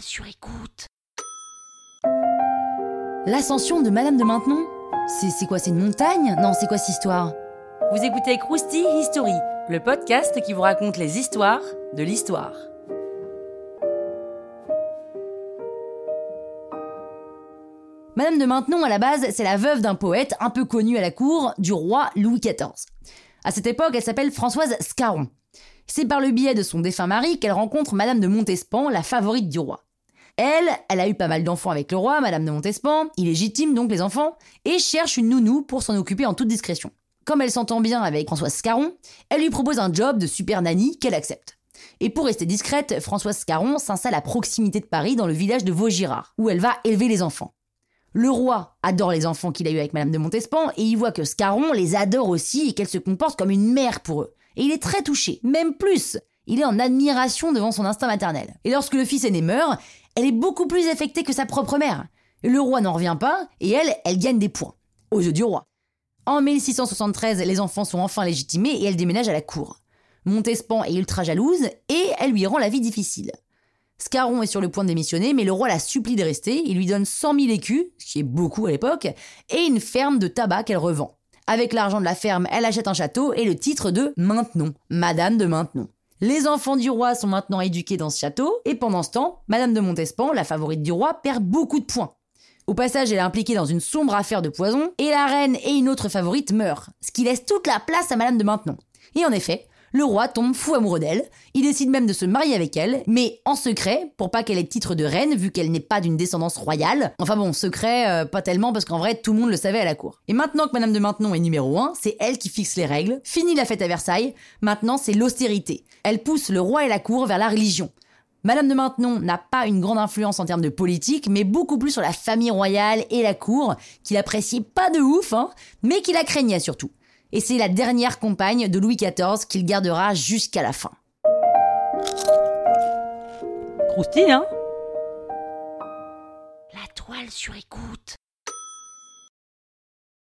sur écoute. L'ascension de Madame de Maintenon C'est c'est quoi, c'est une montagne? Non, c'est quoi cette histoire? Vous écoutez Krusty History, le podcast qui vous raconte les histoires de l'histoire. Madame de Maintenon, à la base, c'est la veuve d'un poète un peu connu à la cour du roi Louis XIV. À cette époque, elle s'appelle Françoise Scarron. C'est par le biais de son défunt mari qu'elle rencontre Madame de Montespan, la favorite du roi. Elle, elle a eu pas mal d'enfants avec le roi, Madame de Montespan, illégitime donc les enfants, et cherche une nounou pour s'en occuper en toute discrétion. Comme elle s'entend bien avec Françoise Scarron, elle lui propose un job de super nanny qu'elle accepte. Et pour rester discrète, Françoise Scarron s'installe à proximité de Paris dans le village de Vaugirard, où elle va élever les enfants. Le roi adore les enfants qu'il a eus avec Madame de Montespan et il voit que Scarron les adore aussi et qu'elle se comporte comme une mère pour eux. Et il est très touché, même plus. Il est en admiration devant son instinct maternel. Et lorsque le fils aîné meurt, elle est beaucoup plus affectée que sa propre mère. Le roi n'en revient pas et elle, elle gagne des points aux yeux du roi. En 1673, les enfants sont enfin légitimés et elle déménage à la cour. Montespan est ultra jalouse et elle lui rend la vie difficile. Scarron est sur le point de démissionner, mais le roi la supplie de rester. Il lui donne 100 000 écus, ce qui est beaucoup à l'époque, et une ferme de tabac qu'elle revend. Avec l'argent de la ferme, elle achète un château et le titre de Maintenon, Madame de Maintenon. Les enfants du roi sont maintenant éduqués dans ce château, et pendant ce temps, Madame de Montespan, la favorite du roi, perd beaucoup de points. Au passage, elle est impliquée dans une sombre affaire de poison, et la reine et une autre favorite meurent, ce qui laisse toute la place à Madame de Maintenon. Et en effet, le roi tombe fou amoureux d'elle, il décide même de se marier avec elle, mais en secret, pour pas qu'elle ait titre de reine, vu qu'elle n'est pas d'une descendance royale. Enfin bon, secret, euh, pas tellement, parce qu'en vrai, tout le monde le savait à la cour. Et maintenant que Madame de Maintenon est numéro 1, c'est elle qui fixe les règles, fini la fête à Versailles, maintenant c'est l'austérité. Elle pousse le roi et la cour vers la religion. Madame de Maintenon n'a pas une grande influence en termes de politique, mais beaucoup plus sur la famille royale et la cour, qu'il appréciait pas de ouf, hein, mais qui la craignait surtout et c'est la dernière compagne de Louis XIV qu'il gardera jusqu'à la fin. Croustille, hein? La toile sur écoute.